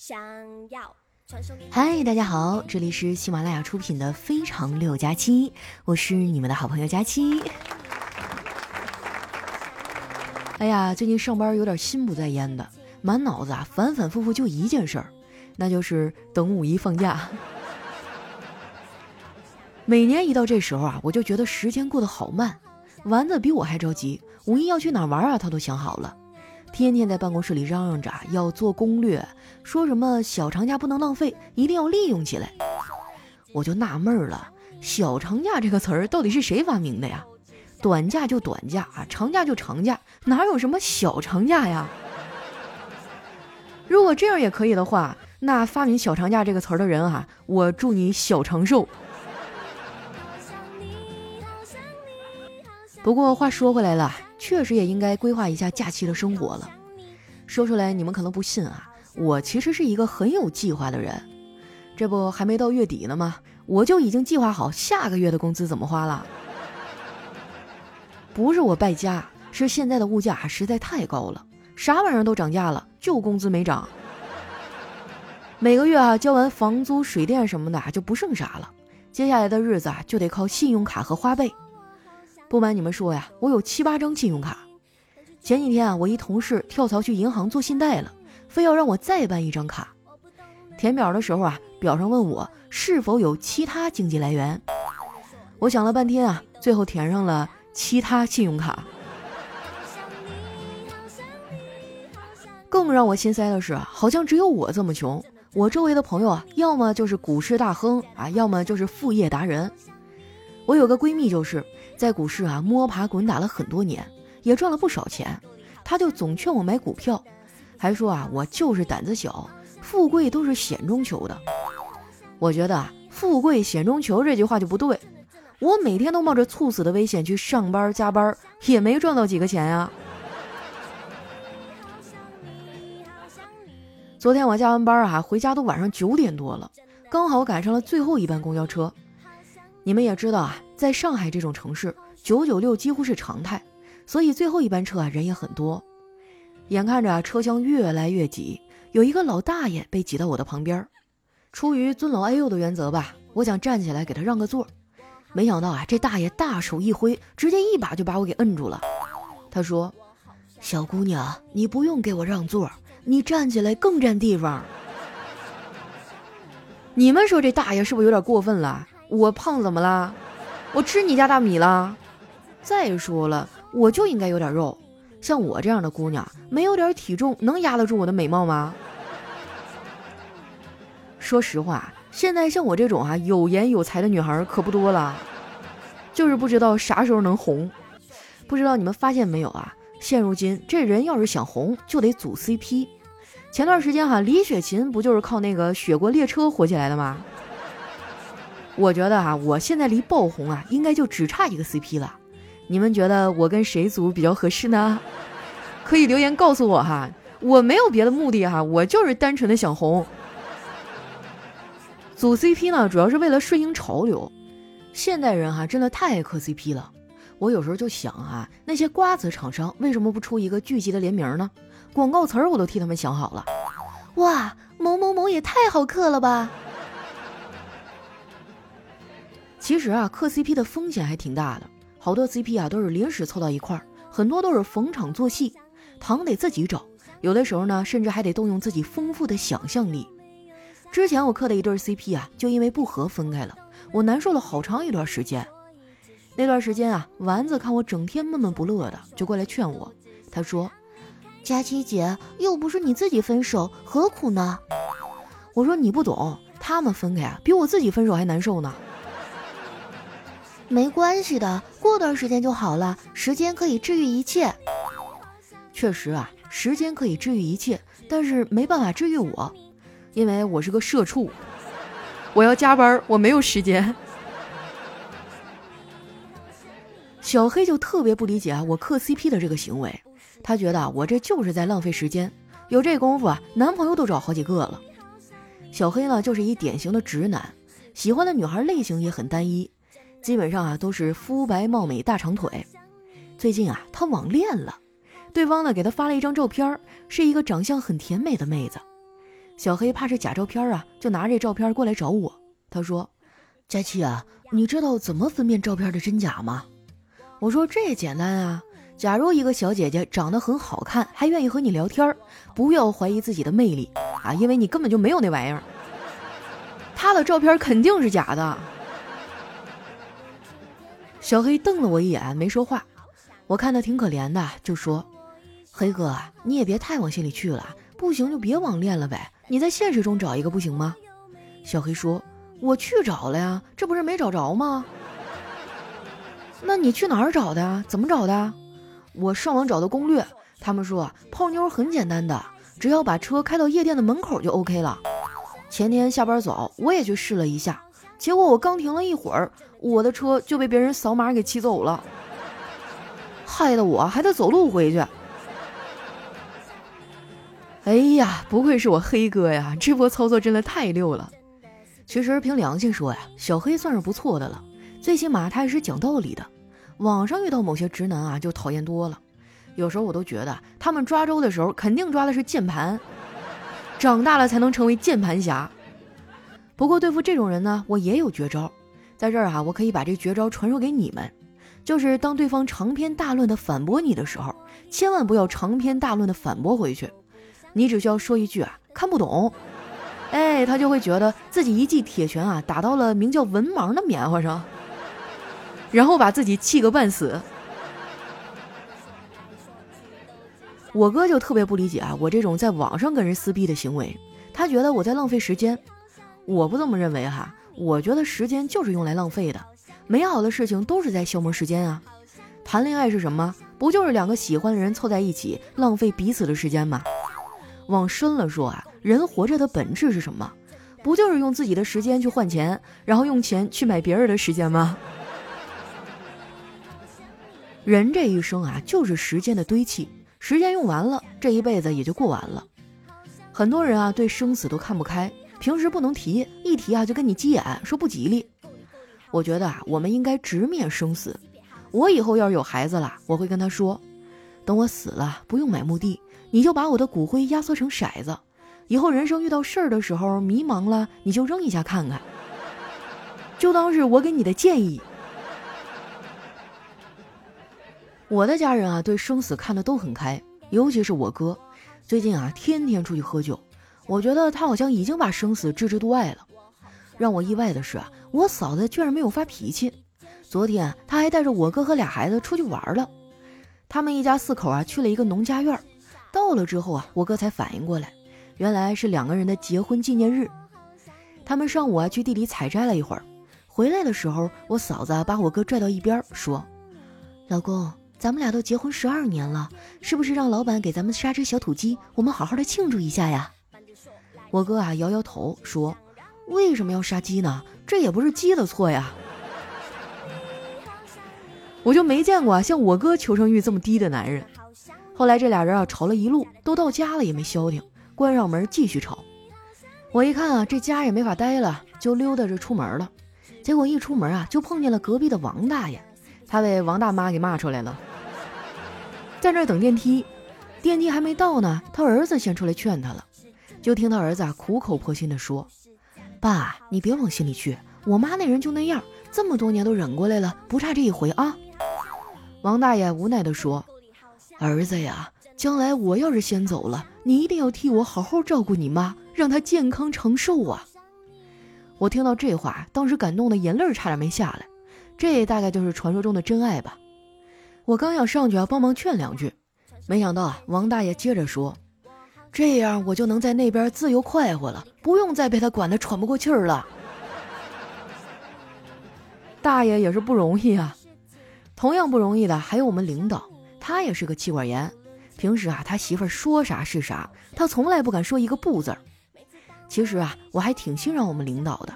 想要。嗨，大家好，这里是喜马拉雅出品的《非常六加七》，我是你们的好朋友佳期。哎呀，最近上班有点心不在焉的，满脑子啊反反复复就一件事儿，那就是等五一放假。每年一到这时候啊，我就觉得时间过得好慢，丸子比我还着急，五一要去哪玩啊，他都想好了。天天在办公室里嚷嚷着要做攻略，说什么小长假不能浪费，一定要利用起来。我就纳闷了，小长假这个词儿到底是谁发明的呀？短假就短假啊，长假就长假，哪有什么小长假呀？如果这样也可以的话，那发明小长假这个词儿的人啊，我祝你小长寿。不过话说回来了。确实也应该规划一下假期的生活了。说出来你们可能不信啊，我其实是一个很有计划的人。这不还没到月底呢吗？我就已经计划好下个月的工资怎么花了。不是我败家，是现在的物价实在太高了，啥玩意儿都涨价了，就工资没涨。每个月啊交完房租、水电什么的就不剩啥了，接下来的日子啊就得靠信用卡和花呗。不瞒你们说呀，我有七八张信用卡。前几天啊，我一同事跳槽去银行做信贷了，非要让我再办一张卡。填表的时候啊，表上问我是否有其他经济来源。我想了半天啊，最后填上了其他信用卡。更让我心塞的是，好像只有我这么穷。我周围的朋友啊，要么就是股市大亨啊，要么就是副业达人。我有个闺蜜就是。在股市啊摸爬滚打了很多年，也赚了不少钱，她就总劝我买股票，还说啊我就是胆子小，富贵都是险中求的。我觉得啊富贵险中求这句话就不对，我每天都冒着猝死的危险去上班加班，也没赚到几个钱呀。昨天我加完班啊回家都晚上九点多了，刚好赶上了最后一班公交车。你们也知道啊。在上海这种城市，九九六几乎是常态，所以最后一班车啊人也很多。眼看着车厢越来越挤，有一个老大爷被挤到我的旁边。出于尊老爱幼的原则吧，我想站起来给他让个座。没想到啊，这大爷大手一挥，直接一把就把我给摁住了。他说：“小姑娘，你不用给我让座，你站起来更占地方。”你们说这大爷是不是有点过分了？我胖怎么了？我吃你家大米了。再说了，我就应该有点肉。像我这样的姑娘，没有点体重能压得住我的美貌吗？说实话，现在像我这种啊有颜有才的女孩可不多了，就是不知道啥时候能红。不知道你们发现没有啊？现如今这人要是想红，就得组 CP。前段时间哈，李雪琴不就是靠那个《雪国列车》火起来的吗？我觉得啊，我现在离爆红啊，应该就只差一个 CP 了。你们觉得我跟谁组比较合适呢？可以留言告诉我哈。我没有别的目的哈，我就是单纯的想红。组 CP 呢，主要是为了顺应潮流。现代人哈，真的太爱磕 CP 了。我有时候就想啊，那些瓜子厂商为什么不出一个剧集的联名呢？广告词儿我都替他们想好了。哇，某某某也太好磕了吧！其实啊，磕 CP 的风险还挺大的，好多 CP 啊都是临时凑到一块儿，很多都是逢场作戏，糖得自己找，有的时候呢，甚至还得动用自己丰富的想象力。之前我磕的一对 CP 啊，就因为不和分开了，我难受了好长一段时间。那段时间啊，丸子看我整天闷闷不乐的，就过来劝我，他说：“佳琪姐，又不是你自己分手，何苦呢？”我说：“你不懂，他们分开啊，比我自己分手还难受呢。”没关系的，过段时间就好了。时间可以治愈一切。确实啊，时间可以治愈一切，但是没办法治愈我，因为我是个社畜，我要加班，我没有时间。小黑就特别不理解啊，我磕 CP 的这个行为，他觉得我这就是在浪费时间，有这功夫啊，男朋友都找好几个了。小黑呢，就是一典型的直男，喜欢的女孩类型也很单一。基本上啊都是肤白貌美大长腿，最近啊他网恋了，对方呢给他发了一张照片，是一个长相很甜美的妹子。小黑怕是假照片啊，就拿这照片过来找我。他说：“佳琪啊，你知道怎么分辨照片的真假吗？”我说：“这简单啊，假如一个小姐姐长得很好看，还愿意和你聊天，不要怀疑自己的魅力啊，因为你根本就没有那玩意儿。她的照片肯定是假的。”小黑瞪了我一眼，没说话。我看他挺可怜的，就说：“黑哥，你也别太往心里去了，不行就别网恋了呗。你在现实中找一个不行吗？”小黑说：“我去找了呀，这不是没找着吗？”那你去哪儿找的？怎么找的？我上网找的攻略，他们说泡妞很简单的，只要把车开到夜店的门口就 OK 了。前天下班早，我也去试了一下，结果我刚停了一会儿。我的车就被别人扫码给骑走了，害得我还得走路回去。哎呀，不愧是我黑哥呀，这波操作真的太溜了。其实凭良心说呀，小黑算是不错的了，最起码他也是讲道理的。网上遇到某些直男啊，就讨厌多了。有时候我都觉得他们抓周的时候，肯定抓的是键盘，长大了才能成为键盘侠。不过对付这种人呢，我也有绝招。在这儿啊，我可以把这绝招传授给你们，就是当对方长篇大论的反驳你的时候，千万不要长篇大论的反驳回去，你只需要说一句啊，看不懂，哎，他就会觉得自己一记铁拳啊打到了名叫文盲的棉花上，然后把自己气个半死。我哥就特别不理解啊，我这种在网上跟人撕逼的行为，他觉得我在浪费时间，我不这么认为哈。我觉得时间就是用来浪费的，美好的事情都是在消磨时间啊。谈恋爱是什么？不就是两个喜欢的人凑在一起，浪费彼此的时间吗？往深了说啊，人活着的本质是什么？不就是用自己的时间去换钱，然后用钱去买别人的时间吗？人这一生啊，就是时间的堆砌，时间用完了，这一辈子也就过完了。很多人啊，对生死都看不开。平时不能提，一提啊就跟你急眼，说不吉利。我觉得啊，我们应该直面生死。我以后要是有孩子了，我会跟他说：等我死了，不用买墓地，你就把我的骨灰压缩成骰子。以后人生遇到事儿的时候迷茫了，你就扔一下看看，就当是我给你的建议。我的家人啊，对生死看得都很开，尤其是我哥，最近啊，天天出去喝酒。我觉得他好像已经把生死置之度外了。让我意外的是啊，我嫂子居然没有发脾气。昨天她还带着我哥和俩孩子出去玩了。他们一家四口啊去了一个农家院。到了之后啊，我哥才反应过来，原来是两个人的结婚纪念日。他们上午啊去地里采摘了一会儿，回来的时候，我嫂子把我哥拽到一边说：“老公，咱们俩都结婚十二年了，是不是让老板给咱们杀只小土鸡，我们好好的庆祝一下呀？”我哥啊摇摇头说：“为什么要杀鸡呢？这也不是鸡的错呀。”我就没见过像我哥求生欲这么低的男人。后来这俩人啊吵了一路，都到家了也没消停，关上门继续吵。我一看啊这家也没法待了，就溜达着出门了。结果一出门啊就碰见了隔壁的王大爷，他被王大妈给骂出来了，在那等电梯，电梯还没到呢，他儿子先出来劝他了。就听他儿子苦口婆心地说：“爸，你别往心里去，我妈那人就那样，这么多年都忍过来了，不差这一回啊。”王大爷无奈地说：“儿子呀，将来我要是先走了，你一定要替我好好照顾你妈，让她健康长寿啊！”我听到这话，当时感动的眼泪差点没下来。这大概就是传说中的真爱吧。我刚要上去啊帮忙劝两句，没想到啊，王大爷接着说。这样我就能在那边自由快活了，不用再被他管得喘不过气儿了。大爷也是不容易啊，同样不容易的还有我们领导，他也是个气管炎。平时啊，他媳妇儿说啥是啥，他从来不敢说一个不字儿。其实啊，我还挺欣赏我们领导的，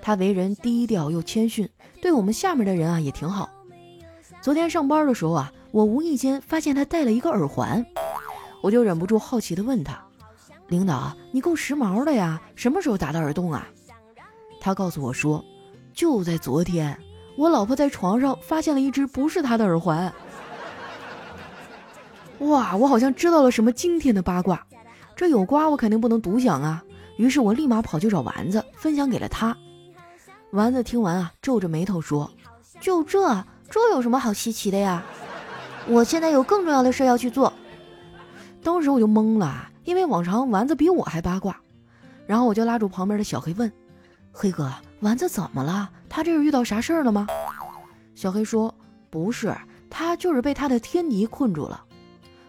他为人低调又谦逊，对我们下面的人啊也挺好。昨天上班的时候啊，我无意间发现他戴了一个耳环。我就忍不住好奇地问他：“领导，你够时髦的呀，什么时候打的耳洞啊？”他告诉我说：“就在昨天，我老婆在床上发现了一只不是她的耳环。”哇，我好像知道了什么惊天的八卦，这有瓜我肯定不能独享啊！于是我立马跑去找丸子，分享给了他。丸子听完啊，皱着眉头说：“就这，这有什么好稀奇的呀？我现在有更重要的事要去做。”当时我就懵了，因为往常丸子比我还八卦。然后我就拉住旁边的小黑问：“黑哥，丸子怎么了？他这是遇到啥事儿了吗？”小黑说：“不是，他就是被他的天敌困住了。”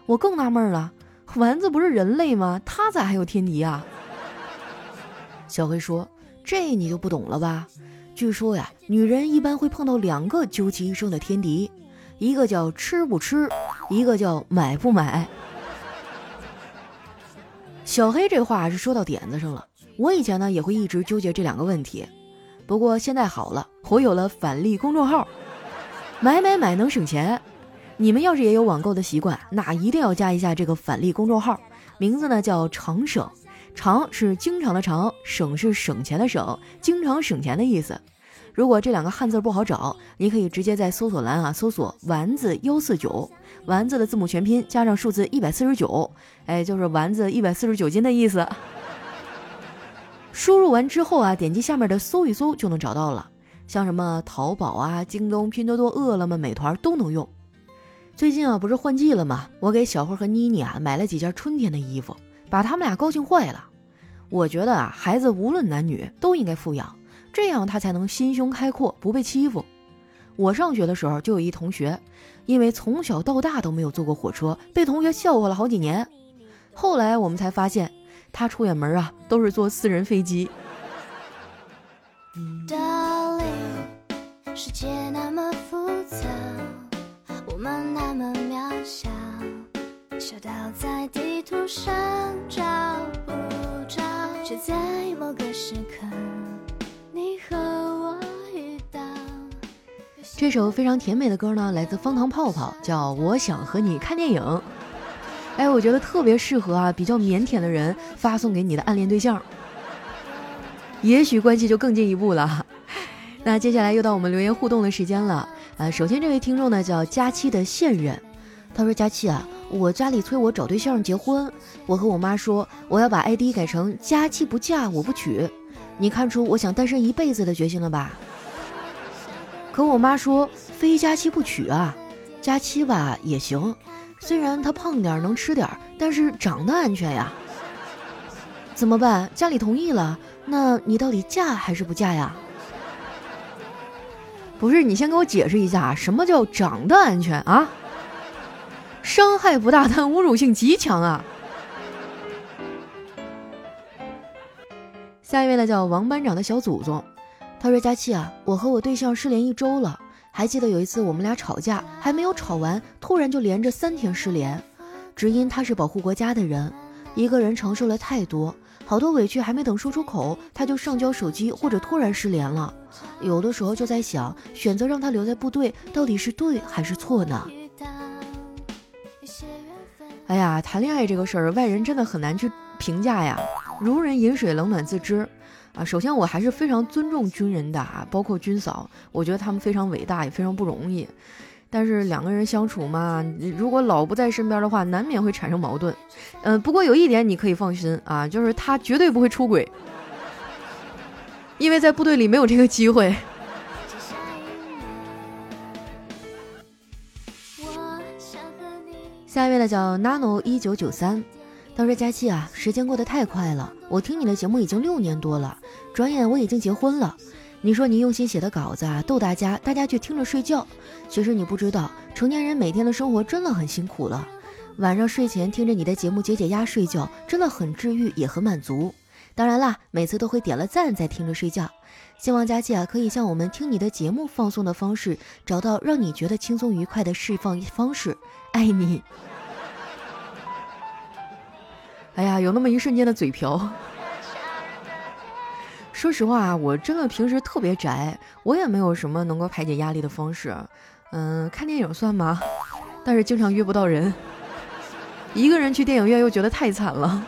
我更纳闷了，丸子不是人类吗？他咋还有天敌啊？小黑说：“这你就不懂了吧？据说呀，女人一般会碰到两个究其一生的天敌，一个叫吃不吃，一个叫买不买。”小黑这话是说到点子上了。我以前呢也会一直纠结这两个问题，不过现在好了，我有了返利公众号，买买买能省钱。你们要是也有网购的习惯，那一定要加一下这个返利公众号，名字呢叫常省。常是经常的常，省是省钱的省，经常省钱的意思。如果这两个汉字不好找，你可以直接在搜索栏啊搜索“丸子幺四九”，丸子的字母全拼加上数字一百四十九，哎，就是丸子一百四十九斤的意思。输入完之后啊，点击下面的搜一搜就能找到了，像什么淘宝啊、京东、拼多多、饿了么、美团都能用。最近啊，不是换季了吗？我给小慧和妮妮啊买了几件春天的衣服。把他们俩高兴坏了。我觉得啊，孩子无论男女都应该富养，这样他才能心胸开阔，不被欺负。我上学的时候就有一同学，因为从小到大都没有坐过火车，被同学笑话了好几年。后来我们才发现，他出远门啊都是坐私人飞机。世界那么复杂，我们那么渺小。小到在地图上找不着，却在某个时刻，和我遇到这首非常甜美的歌呢，来自方糖泡泡，叫《我想和你看电影》。哎，我觉得特别适合啊，比较腼腆的人发送给你的暗恋对象，也许关系就更进一步了。那接下来又到我们留言互动的时间了。呃，首先这位听众呢叫佳期的现任，他说：“佳期啊。”我家里催我找对象结婚，我和我妈说我要把 ID 改成佳期不嫁我不娶，你看出我想单身一辈子的决心了吧？可我妈说非佳期不娶啊，佳期吧也行，虽然她胖点能吃点，但是长得安全呀。怎么办？家里同意了，那你到底嫁还是不嫁呀？不是，你先给我解释一下什么叫长得安全啊？伤害不大，但侮辱性极强啊！下一位呢，叫王班长的小祖宗，他说：“佳期啊，我和我对象失联一周了。还记得有一次我们俩吵架，还没有吵完，突然就连着三天失联，只因他是保护国家的人，一个人承受了太多，好多委屈还没等说出口，他就上交手机或者突然失联了。有的时候就在想，选择让他留在部队，到底是对还是错呢？”哎呀，谈恋爱这个事儿，外人真的很难去评价呀。如人饮水，冷暖自知啊。首先，我还是非常尊重军人的啊，包括军嫂，我觉得他们非常伟大，也非常不容易。但是两个人相处嘛，如果老不在身边的话，难免会产生矛盾。嗯，不过有一点你可以放心啊，就是他绝对不会出轨，因为在部队里没有这个机会。下一位呢叫 nano 一九九三，他说：“佳期啊，时间过得太快了，我听你的节目已经六年多了，转眼我已经结婚了。你说你用心写的稿子啊，逗大家，大家却听着睡觉。其实你不知道，成年人每天的生活真的很辛苦了。晚上睡前听着你的节目解解压睡觉，真的很治愈，也很满足。当然啦，每次都会点了赞再听着睡觉。希望佳期啊，可以像我们听你的节目放松的方式，找到让你觉得轻松愉快的释放方式。”爱你。哎呀，有那么一瞬间的嘴瓢。说实话，我真的平时特别宅，我也没有什么能够排解压力的方式。嗯，看电影算吗？但是经常约不到人，一个人去电影院又觉得太惨了。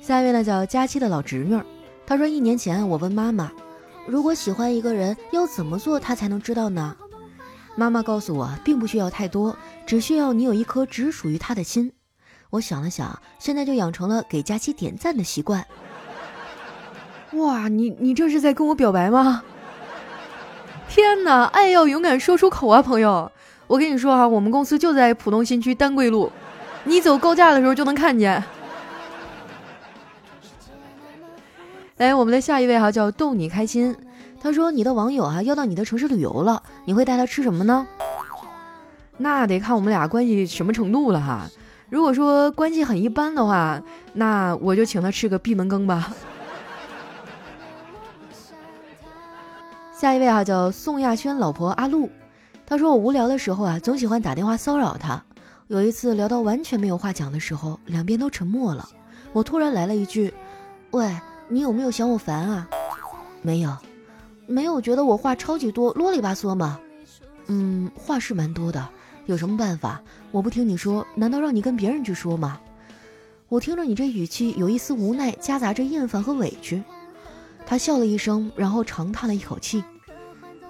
下一位呢，叫佳期的老侄女，她说一年前我问妈妈。如果喜欢一个人，要怎么做他才能知道呢？妈妈告诉我，并不需要太多，只需要你有一颗只属于他的心。我想了想，现在就养成了给佳期点赞的习惯。哇，你你这是在跟我表白吗？天哪，爱要勇敢说出口啊，朋友！我跟你说啊，我们公司就在浦东新区丹桂路，你走高架的时候就能看见。来，我们的下一位哈叫逗你开心，他说你的网友啊要到你的城市旅游了，你会带他吃什么呢？那得看我们俩关系什么程度了哈。如果说关系很一般的话，那我就请他吃个闭门羹吧。下一位啊，叫宋亚轩老婆阿露，他说我无聊的时候啊，总喜欢打电话骚扰他。有一次聊到完全没有话讲的时候，两边都沉默了。我突然来了一句：“喂，你有没有嫌我烦啊？”没有，没有觉得我话超级多，啰里吧嗦吗？嗯，话是蛮多的。有什么办法？我不听你说，难道让你跟别人去说吗？我听着你这语气，有一丝无奈，夹杂着厌烦和委屈。他笑了一声，然后长叹了一口气，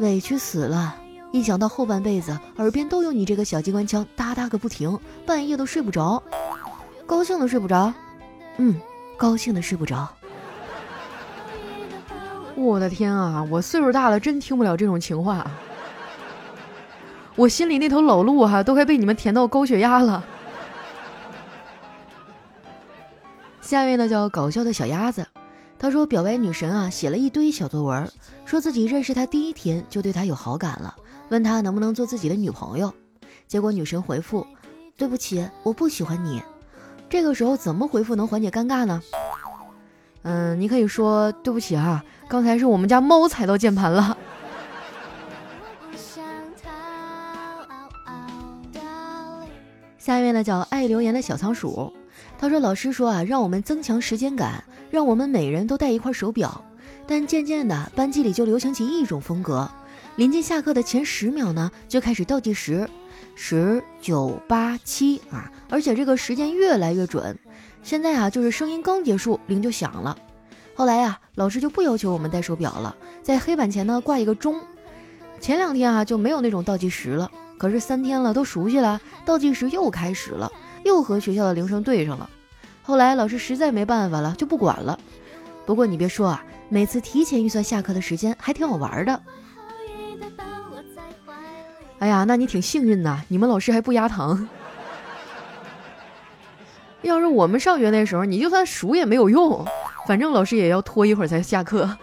委屈死了。一想到后半辈子耳边都有你这个小机关枪哒哒个不停，半夜都睡不着。高兴的睡不着，嗯，高兴的睡不着。我的天啊，我岁数大了，真听不了这种情话。我心里那头老鹿哈，都快被你们甜到高血压了。下面呢叫搞笑的小鸭子。他说：“表白女神啊，写了一堆小作文，说自己认识他第一天就对他有好感了，问他能不能做自己的女朋友。结果女神回复：对不起，我不喜欢你。这个时候怎么回复能缓解尴尬呢？嗯，你可以说对不起啊，刚才是我们家猫踩到键盘了。下面呢叫爱留言的小仓鼠。”他说：“老师说啊，让我们增强时间感，让我们每人都带一块手表。但渐渐的，班级里就流行起一种风格，临近下课的前十秒呢，就开始倒计时，十九八七啊，而且这个时间越来越准。现在啊，就是声音刚结束，铃就响了。后来呀，老师就不要求我们戴手表了，在黑板前呢挂一个钟。前两天啊就没有那种倒计时了，可是三天了都熟悉了，倒计时又开始了。”又和学校的铃声对上了，后来老师实在没办法了，就不管了。不过你别说啊，每次提前预算下课的时间还挺好玩的。哎呀，那你挺幸运呐，你们老师还不压堂。要是我们上学那时候，你就算数也没有用，反正老师也要拖一会儿才下课。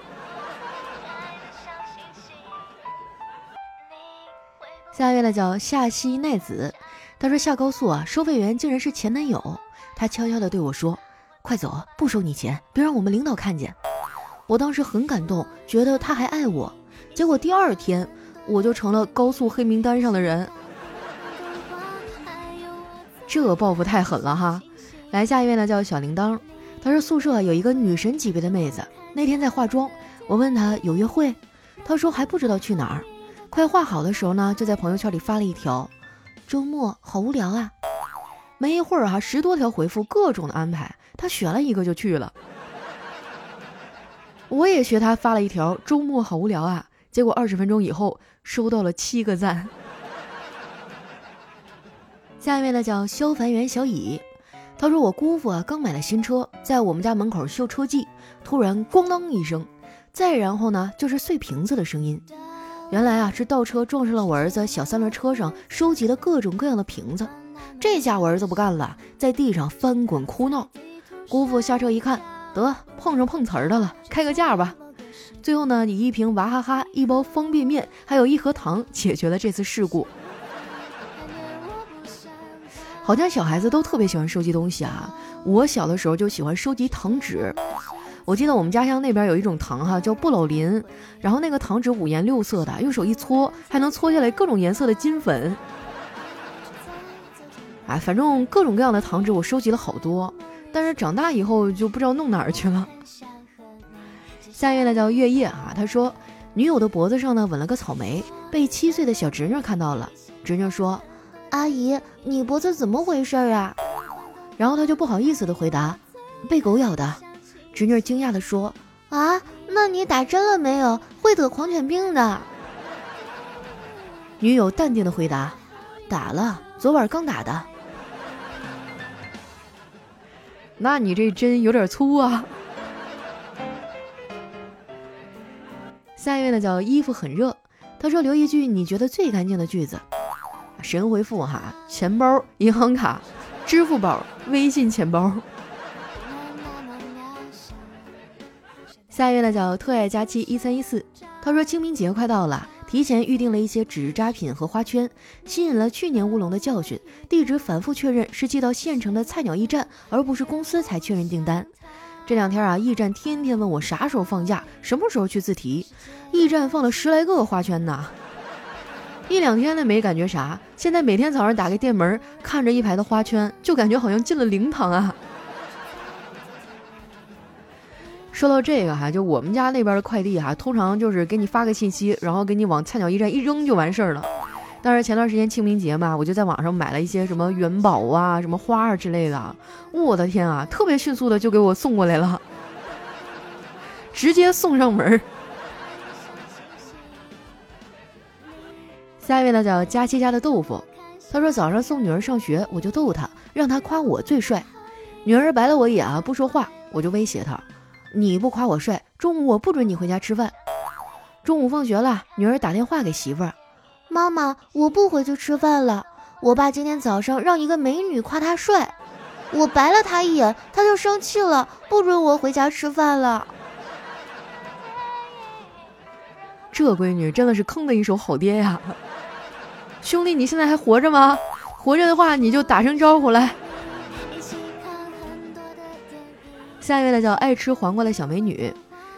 下一位呢，叫夏西奈子。他说下高速啊，收费员竟然是前男友。他悄悄地对我说：“快走，不收你钱，别让我们领导看见。”我当时很感动，觉得他还爱我。结果第二天我就成了高速黑名单上的人。这报复太狠了哈！来下一位呢，叫小铃铛。他说宿舍有一个女神级别的妹子，那天在化妆，我问她有约会，她说还不知道去哪儿。快化好的时候呢，就在朋友圈里发了一条。周末好无聊啊！没一会儿哈，十多条回复，各种的安排，他选了一个就去了。我也学他发了一条，周末好无聊啊！结果二十分钟以后收到了七个赞。下一位呢叫消防员小乙，他说我姑父啊刚买了新车，在我们家门口秀车技，突然咣当一声，再然后呢就是碎瓶子的声音。原来啊，是倒车撞上了我儿子小三轮车上收集的各种各样的瓶子。这下我儿子不干了，在地上翻滚哭闹。姑父下车一看，得碰上碰瓷儿的了，开个价吧。最后呢，以一瓶娃哈哈、一包方便面，还有一盒糖解决了这次事故。好像小孩子都特别喜欢收集东西啊。我小的时候就喜欢收集糖纸。我记得我们家乡那边有一种糖哈，叫不老林，然后那个糖纸五颜六色的，用手一搓还能搓下来各种颜色的金粉。哎，反正各种各样的糖纸我收集了好多，但是长大以后就不知道弄哪儿去了。下一位呢叫月夜啊，他说女友的脖子上呢吻了个草莓，被七岁的小侄女看到了，侄女说：“阿姨，你脖子怎么回事啊？”然后他就不好意思的回答：“被狗咬的。”侄女惊讶地说：“啊，那你打针了没有？会得狂犬病的。”女友淡定的回答：“打了，昨晚刚打的。”那你这针有点粗啊。下一位呢叫衣服很热，他说留一句你觉得最干净的句子。神回复哈，钱包、银行卡、支付宝、微信钱包。下一位呢叫特爱佳期一三一四，他说清明节快到了，提前预定了一些纸扎品和花圈，吸引了去年乌龙的教训，地址反复确认是寄到县城的菜鸟驿站，而不是公司才确认订单。这两天啊，驿站天天问我啥时候放假，什么时候去自提，驿站放了十来个花圈呢。一两天的没感觉啥，现在每天早上打开店门，看着一排的花圈，就感觉好像进了灵堂啊。说到这个哈，就我们家那边的快递哈，通常就是给你发个信息，然后给你往菜鸟驿站一扔就完事儿了。但是前段时间清明节嘛，我就在网上买了一些什么元宝啊、什么花儿之类的，我的天啊，特别迅速的就给我送过来了，直接送上门儿。下一位呢叫佳期家的豆腐，他说早上送女儿上学，我就逗她，让她夸我最帅。女儿白了我一眼啊，不说话，我就威胁她。你不夸我帅，中午我不准你回家吃饭。中午放学了，女儿打电话给媳妇儿：“妈妈，我不回去吃饭了。我爸今天早上让一个美女夸他帅，我白了他一眼，他就生气了，不准我回家吃饭了。”这闺女真的是坑的一手好爹呀！兄弟，你现在还活着吗？活着的话，你就打声招呼来。下一位呢叫爱吃黄瓜的小美女，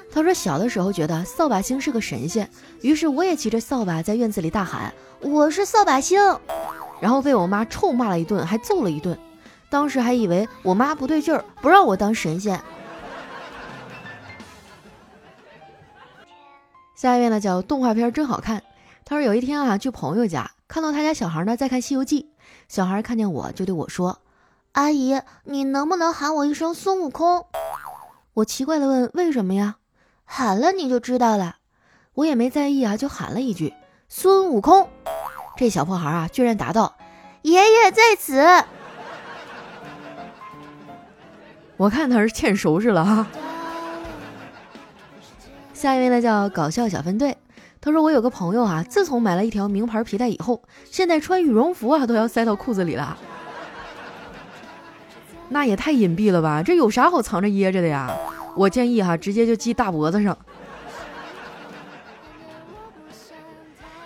她说小的时候觉得扫把星是个神仙，于是我也骑着扫把在院子里大喊我是扫把星，然后被我妈臭骂了一顿，还揍了一顿。当时还以为我妈不对劲儿，不让我当神仙。下一位呢叫动画片真好看，他说有一天啊去朋友家，看到他家小孩呢在看《西游记》，小孩看见我就对我说。阿姨，你能不能喊我一声孙悟空？我奇怪的问：“为什么呀？”喊了你就知道了。我也没在意啊，就喊了一句：“孙悟空。”这小破孩啊，居然答道：“爷爷在此。”我看他是欠收拾了哈。下一位呢，叫搞笑小分队。他说：“我有个朋友啊，自从买了一条名牌皮带以后，现在穿羽绒服啊都要塞到裤子里了。”那也太隐蔽了吧！这有啥好藏着掖着的呀？我建议哈，直接就系大脖子上。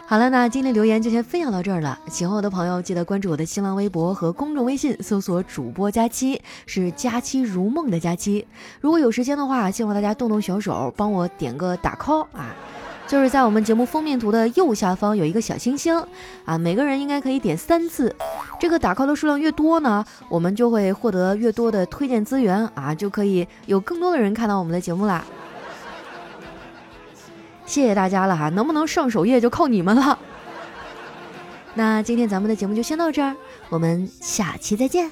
好了，那今天留言就先分享到这儿了。喜欢我的朋友，记得关注我的新浪微博和公众微信，搜索“主播佳期”，是“佳期如梦”的佳期。如果有时间的话，希望大家动动小手，帮我点个打 call 啊！就是在我们节目封面图的右下方有一个小星星，啊，每个人应该可以点三次。这个打 call 的数量越多呢，我们就会获得越多的推荐资源啊，就可以有更多的人看到我们的节目啦。谢谢大家了哈，能不能上首页就靠你们了。那今天咱们的节目就先到这儿，我们下期再见。